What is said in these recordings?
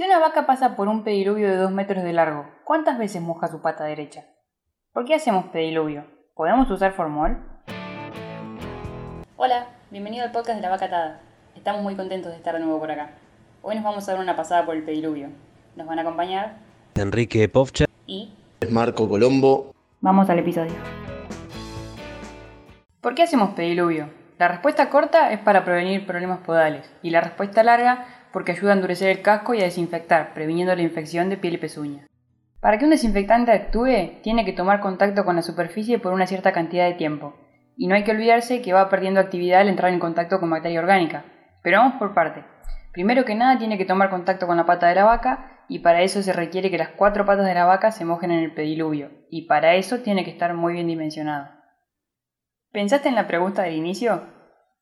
Si una vaca pasa por un pediluvio de 2 metros de largo, ¿cuántas veces moja su pata derecha? ¿Por qué hacemos pediluvio? ¿Podemos usar formol? Hola, bienvenido al podcast de la vaca atada. Estamos muy contentos de estar de nuevo por acá. Hoy nos vamos a dar una pasada por el pediluvio. Nos van a acompañar Enrique Povcha y Marco Colombo. vamos al episodio. ¿Por qué hacemos pediluvio? La respuesta corta es para prevenir problemas podales y la respuesta larga porque ayuda a endurecer el casco y a desinfectar, previniendo la infección de piel y pezuña. Para que un desinfectante actúe, tiene que tomar contacto con la superficie por una cierta cantidad de tiempo, y no hay que olvidarse que va perdiendo actividad al entrar en contacto con materia orgánica. Pero vamos por parte. Primero que nada tiene que tomar contacto con la pata de la vaca y para eso se requiere que las cuatro patas de la vaca se mojen en el pediluvio, y para eso tiene que estar muy bien dimensionado. ¿Pensaste en la pregunta del inicio?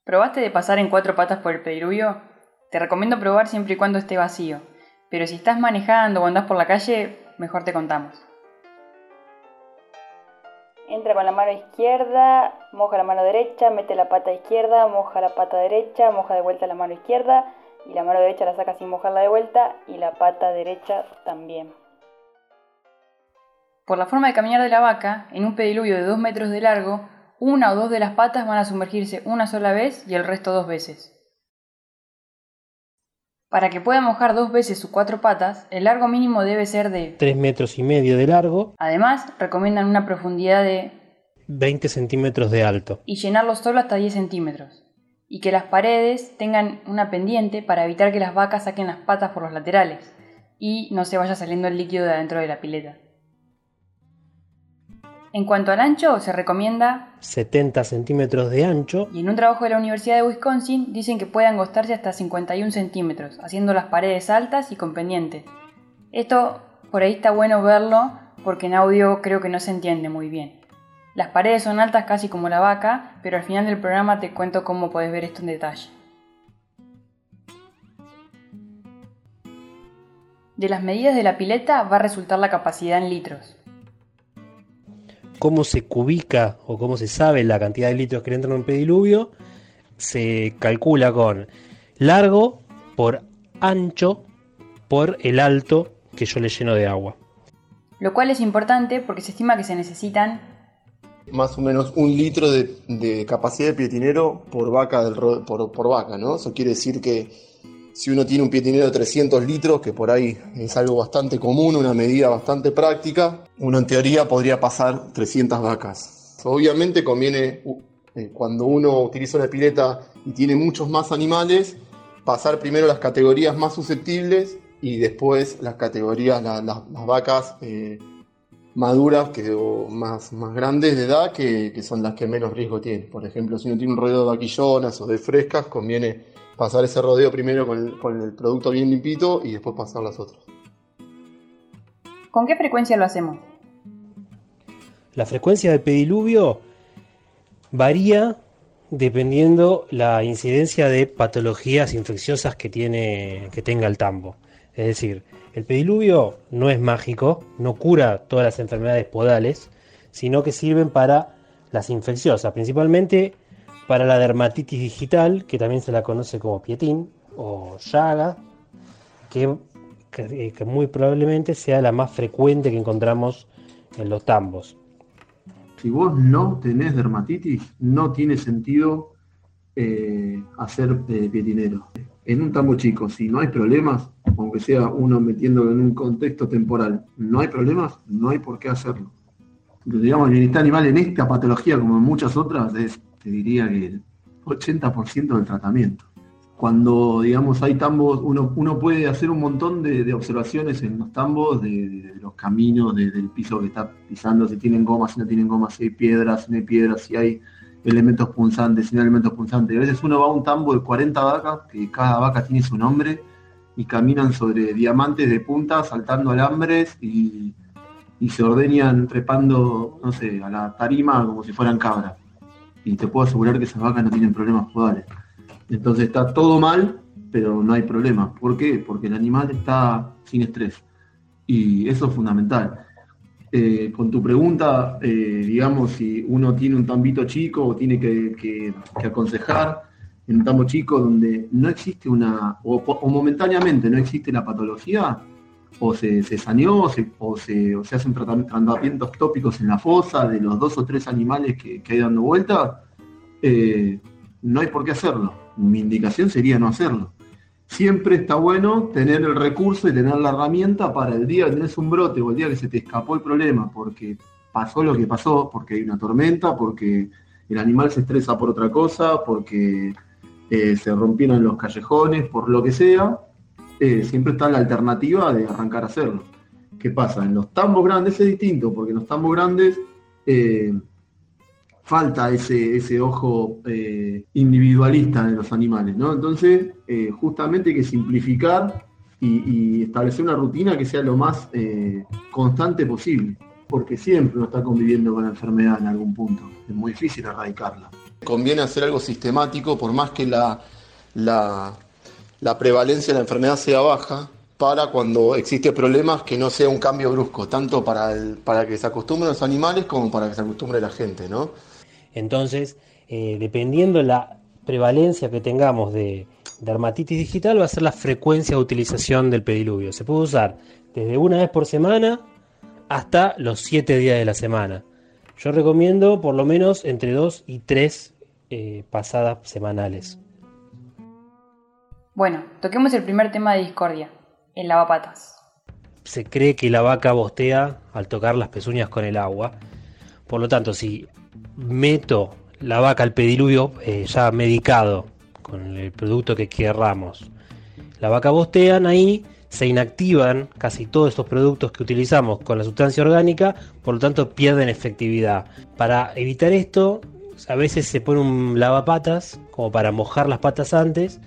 ¿Probaste de pasar en cuatro patas por el pediluvio? Te recomiendo probar siempre y cuando esté vacío, pero si estás manejando o andás por la calle, mejor te contamos. Entra con la mano izquierda, moja la mano derecha, mete la pata izquierda, moja la pata derecha, moja de vuelta la mano izquierda y la mano derecha la saca sin mojarla de vuelta y la pata derecha también. Por la forma de caminar de la vaca, en un pediluvio de 2 metros de largo, una o dos de las patas van a sumergirse una sola vez y el resto dos veces. Para que pueda mojar dos veces sus cuatro patas, el largo mínimo debe ser de... 3 metros y medio de largo, Además, recomiendan una profundidad de... 20 centímetros de alto. y llenarlo solo hasta 10 centímetros. Y que las paredes tengan una pendiente para evitar que las vacas saquen las patas por los laterales y no se vaya saliendo el líquido de adentro de la pileta. En cuanto al ancho, se recomienda 70 centímetros de ancho, Y en un trabajo de la Universidad de Wisconsin dicen que puede angostarse hasta 51 centímetros, haciendo las paredes altas y con pendiente. Esto por ahí está bueno verlo porque en audio creo que no se entiende muy bien. Las paredes son altas casi como la vaca, pero al final del programa te cuento cómo podés ver esto en detalle. De las medidas de la pileta va a resultar la capacidad en litros. Cómo se cubica o cómo se sabe la cantidad de litros que le entran en un pediluvio, se calcula con largo por ancho por el alto que yo le lleno de agua. Lo cual es importante porque se estima que se necesitan Más o menos un litro de, de capacidad de pietinero por vaca, del por, por vaca, ¿no? Eso quiere decir que si uno tiene un pietinero de 300 litros, que por ahí es algo bastante común, una medida bastante práctica, uno en teoría podría pasar 300 vacas. Obviamente conviene, eh, cuando uno utiliza una pileta y tiene muchos más animales, pasar primero las categorías más susceptibles y después las categorías, la- la- las vacas eh, maduras que, o más, más grandes de edad que, que son las que menos riesgo tienen. Por ejemplo, si uno tiene un rodeo de vaquillonas o de frescas, conviene pasar ese rodeo primero con el, con el producto bien limpito y después pasar las otras. ¿Con qué frecuencia lo hacemos? La frecuencia del pediluvio varía dependiendo la incidencia de patologías infecciosas que, tiene, que tenga el tambo. Es decir, el pediluvio no es mágico, no cura todas las enfermedades podales, sino que sirven para las infecciosas, principalmente para la dermatitis digital, que también se la conoce como pietín o llaga, que, que muy probablemente sea la más frecuente que encontramos en los tambos. Si vos no tenés dermatitis, no tiene sentido eh, hacer eh, pietinero. En un tambo chico, si no hay problemas, aunque sea uno metiéndolo en un contexto temporal, no hay problemas, no hay por qué hacerlo. Pero, digamos, el bienestar animal en esta patología, como en muchas otras, es, te diría que el 80% del tratamiento. Cuando, digamos, hay tambos, uno, uno puede hacer un montón de, de observaciones en los tambos, de, los caminos, de- del piso que está pisando, si tienen gomas, si no tienen gomas, si hay piedras, si no hay piedras, si hay elementos punzantes, si no hay elementos punzantes. A veces uno va a un tambo de 40 vacas, que cada vaca tiene su nombre, y caminan sobre diamantes de punta, saltando alambres y, y se ordeñan trepando, no sé, a la tarima como si fueran cabras. Y te puedo asegurar que esas vacas no tienen problemas podales. Entonces está todo mal, pero no hay problema. ¿Por qué? Porque el animal está sin estrés. Y eso es fundamental. Eh, con tu pregunta, eh, digamos, si uno tiene un tambito chico o tiene que, aconsejar, en un tambo chico donde no existe una, o, momentáneamente no existe la patología, o se, saneó, o, se, hacen tratamientos tópicos en la fosa de los dos o tres animales que, hay dando vuelta, eh, no hay por qué hacerlo. Mi indicación sería no hacerlo. Siempre está bueno tener el recurso y tener la herramienta para el día que tenés un brote o el día que se te escapó el problema porque pasó lo que pasó, porque hay una tormenta, porque el animal se estresa por otra cosa, porque eh, se rompieron los callejones, por lo que sea, eh, siempre está la alternativa de arrancar a hacerlo. ¿Qué pasa? En los tambos grandes es distinto, porque en los tambos grandes eh, falta ese, ese ojo individualista de los animales, ¿no? Entonces, justamente hay que simplificar y, establecer una rutina que sea lo más constante posible porque siempre uno está conviviendo con la enfermedad en algún punto. Es muy difícil erradicarla. Conviene hacer algo sistemático, por más que la, la, prevalencia de la enfermedad sea baja, para cuando existe problemas que no sea un cambio brusco, tanto para, para que se acostumbren los animales como para que se acostumbre la gente, ¿no? Entonces, eh, dependiendo la prevalencia que tengamos de, de dermatitis digital, va a ser la frecuencia de utilización del pediluvio. Se puede usar desde una vez por semana hasta los 7 días de la semana. Yo recomiendo por lo menos entre 2 y 3 eh, pasadas semanales. Bueno, toquemos el primer tema de discordia, el lavapatas. Se cree que la vaca bostea al tocar las pezuñas con el agua. Por lo tanto, si meto la vaca al pediluvio eh, ya medicado con el producto que querramos, la vaca bostean ahí se inactivan casi todos estos productos que utilizamos con la sustancia orgánica, por lo tanto pierden efectividad. Para evitar esto, a veces se pone un lavapatas como para mojar las patas antes.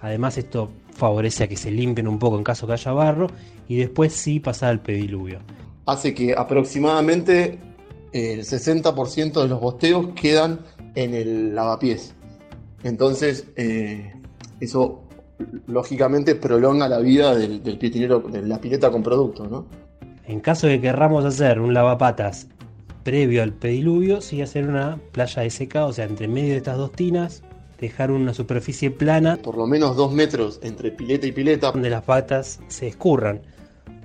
Además esto favorece a que se limpien un poco en caso que haya barro y después sí pasar al pediluvio. Hace que aproximadamente el 60% de los bosteos quedan en el lavapiés. Entonces, eh, eso lógicamente prolonga la vida del, del de la pileta con producto, ¿no? En caso de que querramos hacer un lavapatas previo al pediluvio, sí hacer una playa de seca, o sea, entre medio de estas dos tinas, dejar una superficie plana. Por lo menos dos metros entre pileta y pileta. Donde las patas se escurran.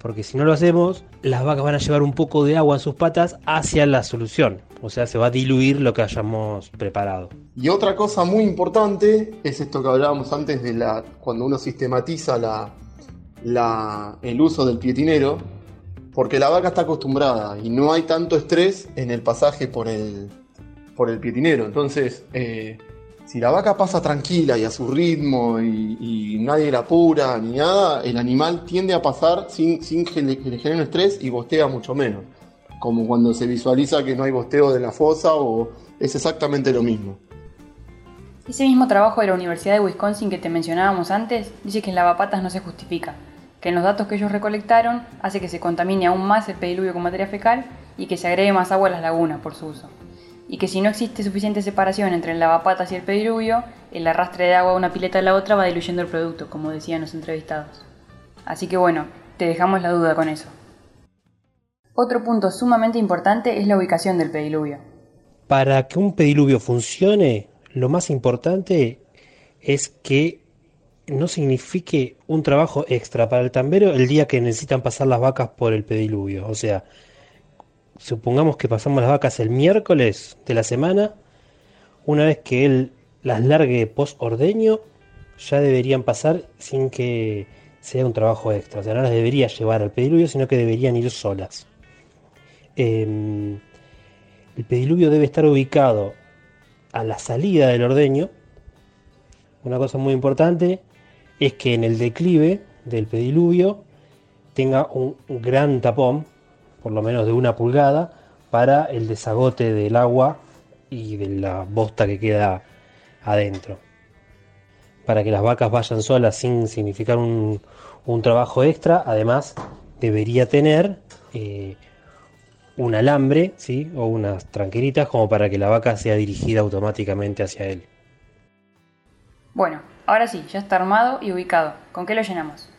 Porque si no lo hacemos, las vacas van a llevar un poco de agua en sus patas hacia la solución. O sea, se va a diluir lo que hayamos preparado. Y otra cosa muy importante es esto que hablábamos antes de la cuando uno sistematiza la, la, el uso del pietinero, porque la vaca está acostumbrada y no hay tanto estrés en el pasaje por el, por el pietinero. Entonces, eh, si la vaca pasa tranquila y a su ritmo y, nadie la apura ni nada, el animal tiende a pasar sin, sin que le, genere estrés y bostea mucho menos. Como cuando se visualiza que no hay bosteo de la fosa o es exactamente lo mismo. Ese mismo trabajo de la Universidad de Wisconsin que te mencionábamos antes dice que en lavapatas no se justifica, que en los datos que ellos recolectaron hace que se contamine aún más el pediluvio con materia fecal y que se agregue más agua a las lagunas por su uso y que si no existe suficiente separación entre el lavapatas y el pediluvio, el arrastre de agua de una pileta a la otra va diluyendo el producto, como decían los entrevistados. Así que bueno, te dejamos la duda con eso. Otro punto sumamente importante es la ubicación del pediluvio. Para que un pediluvio funcione, lo más importante es que no signifique un trabajo extra para el tambero el día que necesitan pasar las vacas por el pediluvio. O sea, supongamos que pasamos las vacas el miércoles de la semana, una vez que él las largue post ordeño, ya deberían pasar sin que sea un trabajo extra. O sea, no las debería llevar al pediluvio, sino que deberían ir solas. Em, el pediluvio debe estar ubicado a la salida del ordeño. Una cosa muy importante es que en el declive del pediluvio tenga un gran tapón por lo menos de una pulgada, para el desagote del agua y de la bosta que queda adentro. Para que las vacas vayan solas sin significar un, trabajo extra, además debería tener eh, un alambre ¿sí? o unas tranqueritas como para que la vaca sea dirigida automáticamente hacia él. Bueno, ahora sí, ya está armado y ubicado. ¿Con qué lo llenamos?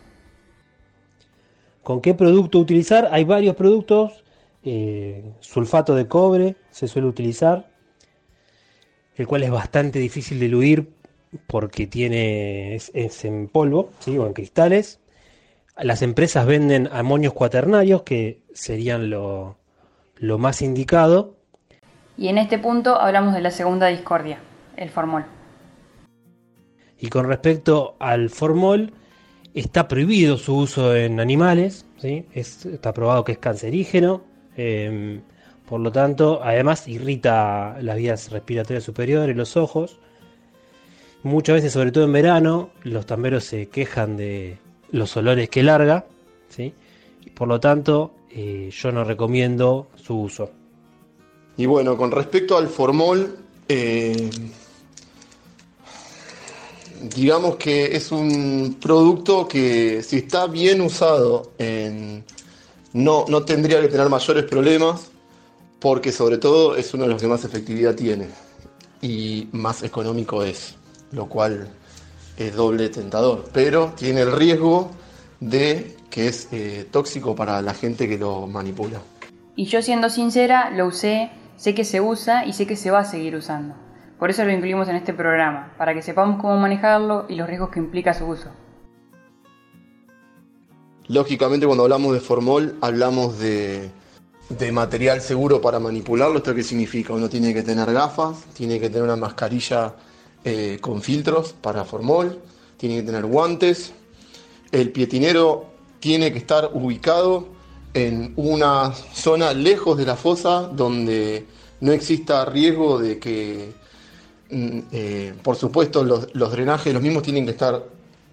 ¿Con qué producto utilizar? Hay varios productos. Eh, sulfato de cobre se suele utilizar, el cual es bastante difícil de diluir porque tiene es, en polvo, ¿sí? o en cristales. Las empresas venden amonios cuaternarios, que serían lo, lo más indicado. Y en este punto hablamos de la segunda discordia, el formol. Y con respecto al formol, está prohibido su uso en animales, ¿sí? está probado que es cancerígeno, em, por lo tanto, además irrita las vías respiratorias superiores, los ojos. Muchas veces, sobre todo en verano, los tamberos se quejan de los olores que larga, ¿sí? por lo tanto, eh, yo no recomiendo su uso. Y bueno, con respecto al formol, eh, digamos que es un producto que si está bien usado, no, no tendría que tener mayores problemas, porque sobre todo es uno de los que más efectividad tiene y más económico es, lo cual es doble tentador, pero tiene el riesgo de que es eh, tóxico para la gente que lo manipula. Y yo siendo sincera, lo usé, sé que se usa y sé que se va a seguir usando. Por eso lo incluimos en este programa, para que sepamos cómo manejarlo y los riesgos que implica su uso. Lógicamente cuando hablamos de formol hablamos de, material seguro para manipularlo. ¿Esto qué significa? Uno tiene que tener gafas, tiene que tener una mascarilla eh, con filtros para formol, tiene que tener guantes. El pietinero tiene que estar ubicado en una zona lejos de la fosa donde no exista riesgo de que eh, por supuesto, los, drenajes los mismos tienen que estar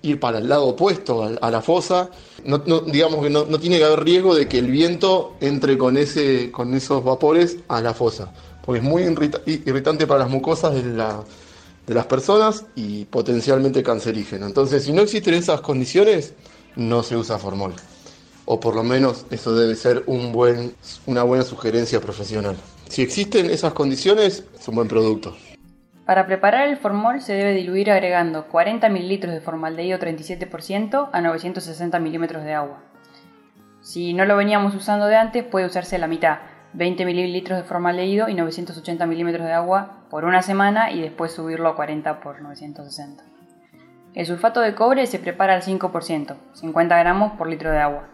ir para el lado opuesto a, la fosa. No, digamos que no, tiene que haber riesgo de que el viento entre con, esos vapores a la fosa, porque es muy irritante para las mucosas de, las personas y potencialmente cancerígeno. Entonces, si no existen esas condiciones, no se usa formol. O por lo menos eso debe ser una buena sugerencia profesional. Si existen esas condiciones, es un buen producto. Para preparar el formol se debe diluir agregando 40 ml de formaldehído 37% a 960 ml de agua. Si no lo veníamos usando de antes, puede usarse la mitad, 20 ml de formaldehído y 980 ml de agua por una semana y después subirlo a 40 por 960. El sulfato de cobre se prepara al 5%, 50 gramos por litro de agua.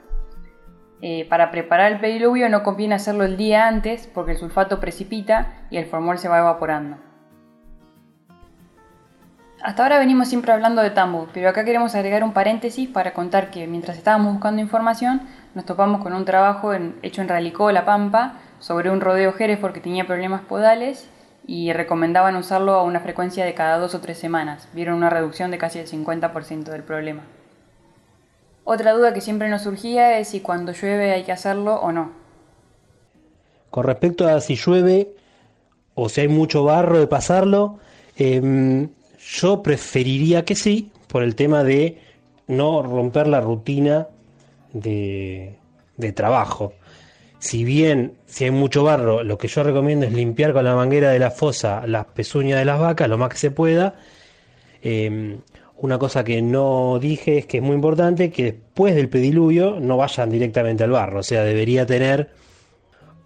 Eh, para preparar el pediluvio no conviene hacerlo el día antes porque el sulfato precipita y el formol se va evaporando. Hasta ahora venimos siempre hablando de Tambo, pero acá queremos agregar un paréntesis para contar que mientras estábamos buscando información, nos topamos con un trabajo hecho en Ralicó, La Pampa, sobre un rodeo Hereford que tenía problemas podales y recomendaban usarlo a una frecuencia de cada dos o tres semanas. Vieron una reducción de casi el 50% del problema. Otra duda que siempre nos surgía es si cuando llueve hay que hacerlo o no. Con respecto a si llueve o si hay mucho barro de pasarlo, eh, yo preferiría que sí, por el tema de no romper la rutina de, trabajo. Si bien, si hay mucho barro, lo que yo recomiendo es limpiar con la manguera de la fosa las pezuñas de las vacas lo más que se pueda. Em, una cosa que no dije es que es muy importante que después del pediluvio no vayan directamente al barro, o sea, debería tener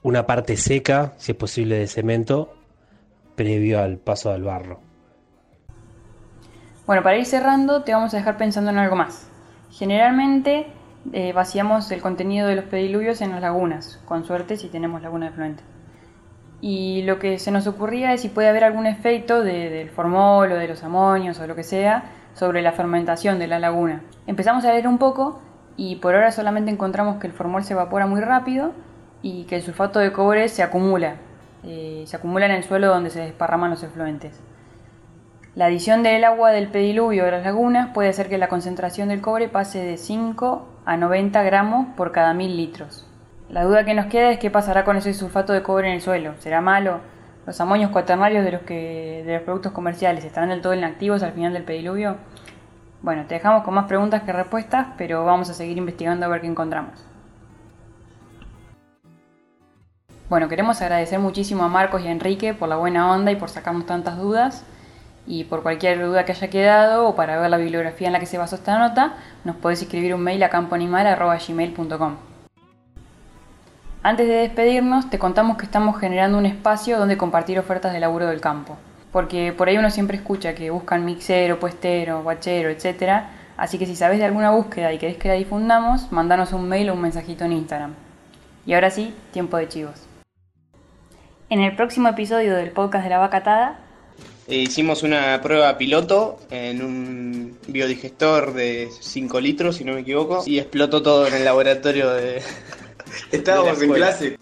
una parte seca, si es posible, de cemento previo al paso al barro. Bueno, para ir cerrando, te vamos a dejar pensando en algo más. Generalmente eh, vaciamos el contenido de los pediluvios en las lagunas, con suerte si tenemos laguna de fluente. Y lo que se nos ocurría es si puede haber algún efecto del formol o de los amonios o lo que sea sobre la fermentación de la laguna. Empezamos a leer un poco y por ahora solamente encontramos que el formol se evapora muy rápido y que el sulfato de cobre se acumula, eh, se acumula en el suelo donde se desparraman los efluentes. La adición del agua del pediluvio de las lagunas puede hacer que la concentración del cobre pase de 5 a 90 gramos por cada mil litros. La duda que nos queda es qué pasará con ese sulfato de cobre en el suelo. ¿Será malo? ¿Los amonios cuaternarios de los, que, de los productos comerciales estarán del todo inactivos al final del pediluvio? Bueno, te dejamos con más preguntas que respuestas, pero vamos a seguir investigando a ver qué encontramos. Bueno, queremos agradecer muchísimo a Marcos y a Enrique por la buena onda y por sacarnos tantas dudas y por cualquier duda que haya quedado o para ver la bibliografía en la que se basó esta nota, nos podés escribir un mail a campoanimal.gmail.com. Antes de despedirnos, te contamos que estamos generando un espacio donde compartir ofertas de laburo del campo. porque por ahí uno siempre escucha que buscan mixero, puestero, guachero, etc. Así que si sabes de alguna búsqueda y querés que la difundamos, mandanos un mail o un mensajito en Instagram. Y ahora sí, tiempo de chivos. En el próximo episodio del podcast de la vacatada hicimos una prueba piloto en un biodigestor de 5 litros, si no me equivoco, y explotó todo en el laboratorio de... Estábamos en clase.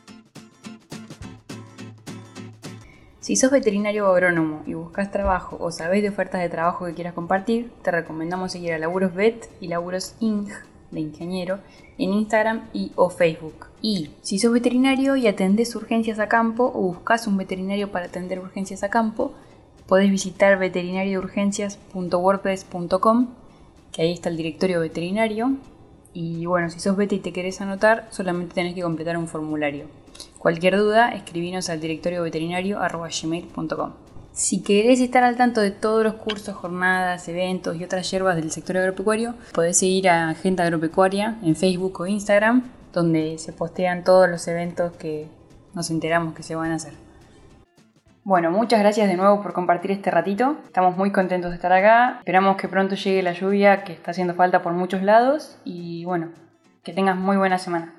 Si sos veterinario o agrónomo y buscas trabajo o sabés de ofertas de trabajo que quieras compartir, te recomendamos seguir a Laburos Vet y Laburos Ing de ingeniero en Instagram y o Facebook. Y si sos veterinario y atendés urgencias a campo o buscas un veterinario para atender urgencias a campo, podés visitar veterinariourgencias.wordpress.com, que ahí está el directorio veterinario. Y bueno, si sos vet y te querés anotar, solamente tenés que completar un formulario. Cualquier duda, escribinos al directorio veterinario.gmail.com. Si querés estar al tanto de todos los cursos, jornadas, eventos y otras hierbas del sector agropecuario, podés seguir a Agenda Agropecuaria en Facebook o Instagram, donde se postean todos los eventos que nos enteramos que se van a hacer. Bueno, muchas gracias de nuevo por compartir este ratito. Estamos muy contentos de estar acá. Esperamos que pronto llegue la lluvia que está haciendo falta por muchos lados. Y bueno, que tengas muy buena semana.